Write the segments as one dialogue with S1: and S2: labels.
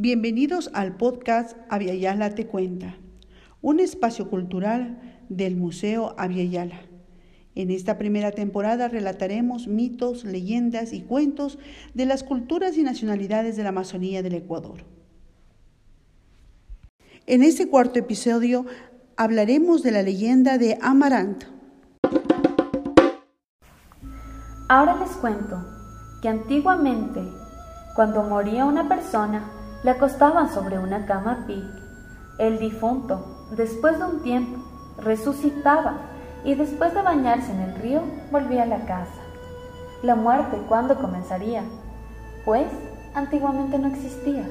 S1: Bienvenidos al podcast Aviala Te Cuenta, un espacio cultural del Museo Aviala. En esta primera temporada relataremos mitos, leyendas y cuentos de las culturas y nacionalidades de la Amazonía del Ecuador. En este cuarto episodio hablaremos de la leyenda de Amarant.
S2: Ahora les cuento que antiguamente, cuando moría una persona, le acostaban sobre una cama pic. El difunto, después de un tiempo, resucitaba y después de bañarse en el río volvía a la casa. La muerte, ¿cuándo comenzaría? Pues antiguamente no existía.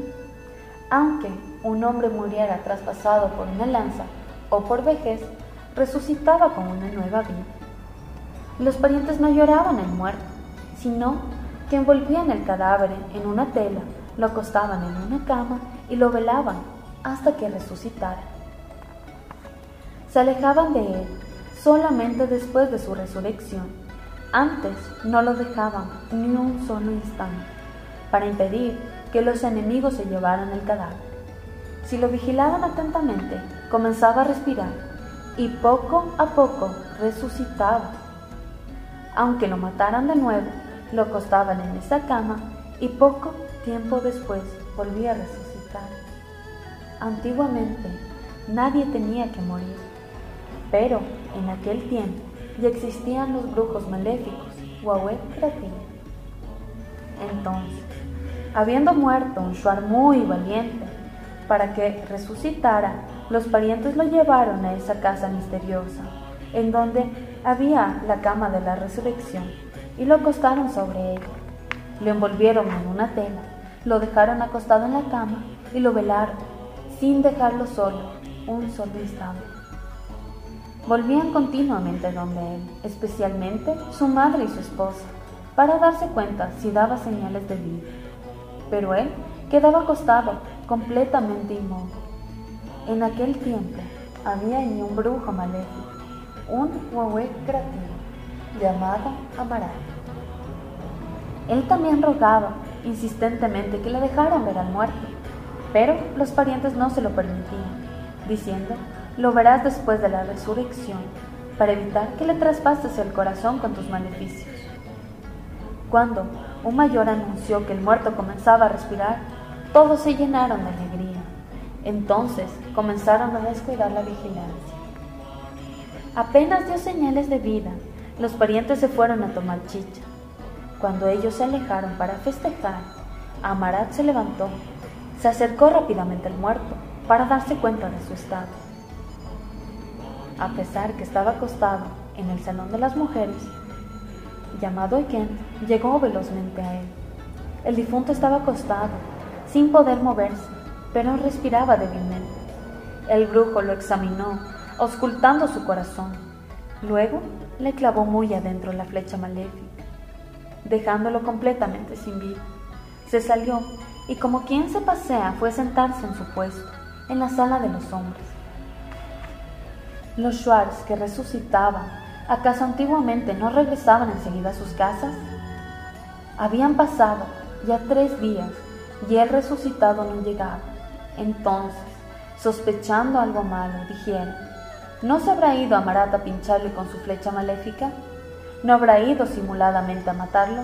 S2: Aunque un hombre muriera traspasado por una lanza o por vejez, resucitaba con una nueva vida. Los parientes no lloraban al muerto, sino que envolvían el cadáver en una tela lo acostaban en una cama y lo velaban hasta que resucitara. Se alejaban de él solamente después de su resurrección. Antes no lo dejaban ni un solo instante para impedir que los enemigos se llevaran el cadáver. Si lo vigilaban atentamente, comenzaba a respirar y poco a poco resucitaba. Aunque lo mataran de nuevo, lo acostaban en esa cama y poco tiempo después volvía a resucitar. Antiguamente nadie tenía que morir, pero en aquel tiempo ya existían los brujos maléficos, Huawei Kratin. Entonces, habiendo muerto un Shuar muy valiente, para que resucitara, los parientes lo llevaron a esa casa misteriosa, en donde había la cama de la resurrección, y lo acostaron sobre ella. Lo envolvieron en una tela lo dejaron acostado en la cama y lo velaron, sin dejarlo solo un solo instante. Volvían continuamente donde él, especialmente su madre y su esposa, para darse cuenta si daba señales de vida. Pero él quedaba acostado, completamente inmóvil. En aquel tiempo había en un brujo maléfico, un huehue creativo, llamado Amaral. Él también rogaba insistentemente que le dejaran ver al muerto, pero los parientes no se lo permitían, diciendo, lo verás después de la resurrección, para evitar que le traspases el corazón con tus maleficios. Cuando un mayor anunció que el muerto comenzaba a respirar, todos se llenaron de alegría. Entonces comenzaron a descuidar la vigilancia. Apenas dio señales de vida, los parientes se fueron a tomar chicha. Cuando ellos se alejaron para festejar, Amarat se levantó, se acercó rápidamente al muerto para darse cuenta de su estado. A pesar que estaba acostado en el salón de las mujeres, llamado Eken llegó velozmente a él. El difunto estaba acostado, sin poder moverse, pero respiraba débilmente. El brujo lo examinó, auscultando su corazón. Luego le clavó muy adentro la flecha maléfica dejándolo completamente sin vida. Se salió y como quien se pasea fue a sentarse en su puesto, en la sala de los hombres. Los Schwartz que resucitaban, ¿acaso antiguamente no regresaban enseguida a sus casas? Habían pasado ya tres días y el resucitado no llegaba. Entonces, sospechando algo malo, dijeron, ¿no se habrá ido a Marata a pincharle con su flecha maléfica? ¿No habrá ido simuladamente a matarlo?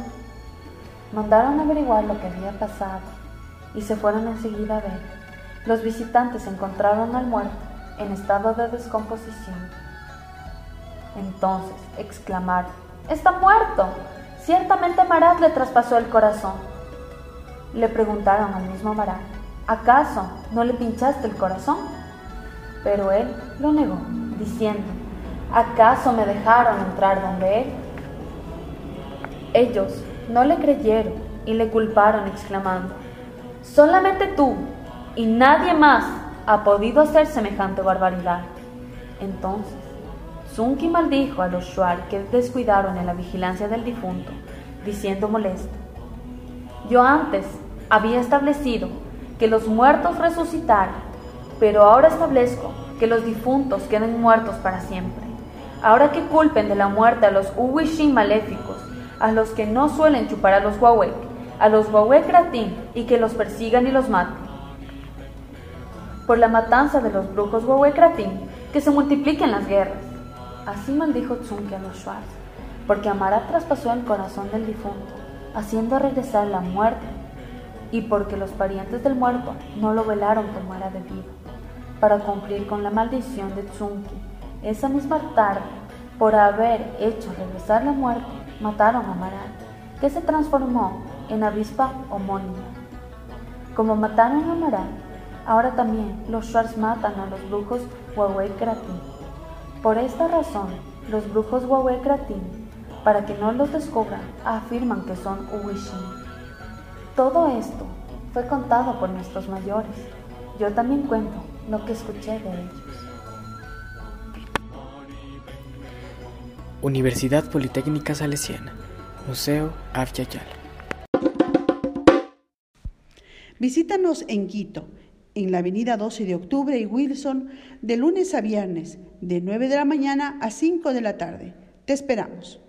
S2: Mandaron averiguar lo que había pasado y se fueron enseguida a ver. Los visitantes encontraron al muerto en estado de descomposición. Entonces exclamaron, ¡Está muerto! Ciertamente Marat le traspasó el corazón. Le preguntaron al mismo Marat, ¿acaso no le pinchaste el corazón? Pero él lo negó, diciendo, ¿acaso me dejaron entrar donde él? Ellos no le creyeron y le culparon exclamando, solamente tú y nadie más ha podido hacer semejante barbaridad. Entonces, Zunki maldijo a los Shuar que descuidaron en la vigilancia del difunto, diciendo molesto, yo antes había establecido que los muertos resucitaran, pero ahora establezco que los difuntos queden muertos para siempre. Ahora que culpen de la muerte a los Uwishin maléficos, a los que no suelen chupar a los Huawei, a los Huawei Kratin y que los persigan y los maten. por la matanza de los brujos Huehuecratín, que se multipliquen las guerras. Así maldijo Tzunki a los Schwarz, porque Amarat traspasó el corazón del difunto, haciendo regresar la muerte, y porque los parientes del muerto no lo velaron como era debido, para cumplir con la maldición de Tzunki. Esa misma tarde, por haber hecho regresar la muerte, mataron a Amarat, que se transformó en avispa homónima. Como mataron a Amarat, ahora también los Schwarz matan a los brujos Huawei Kratin. Por esta razón, los brujos Huawei Kratin, para que no los descubran, afirman que son Uwishin. Todo esto fue contado por nuestros mayores. Yo también cuento lo que escuché de ellos.
S3: Universidad Politécnica Salesiana, Museo Avyayala.
S1: Visítanos en Quito, en la avenida 12 de octubre y Wilson, de lunes a viernes, de 9 de la mañana a 5 de la tarde. Te esperamos.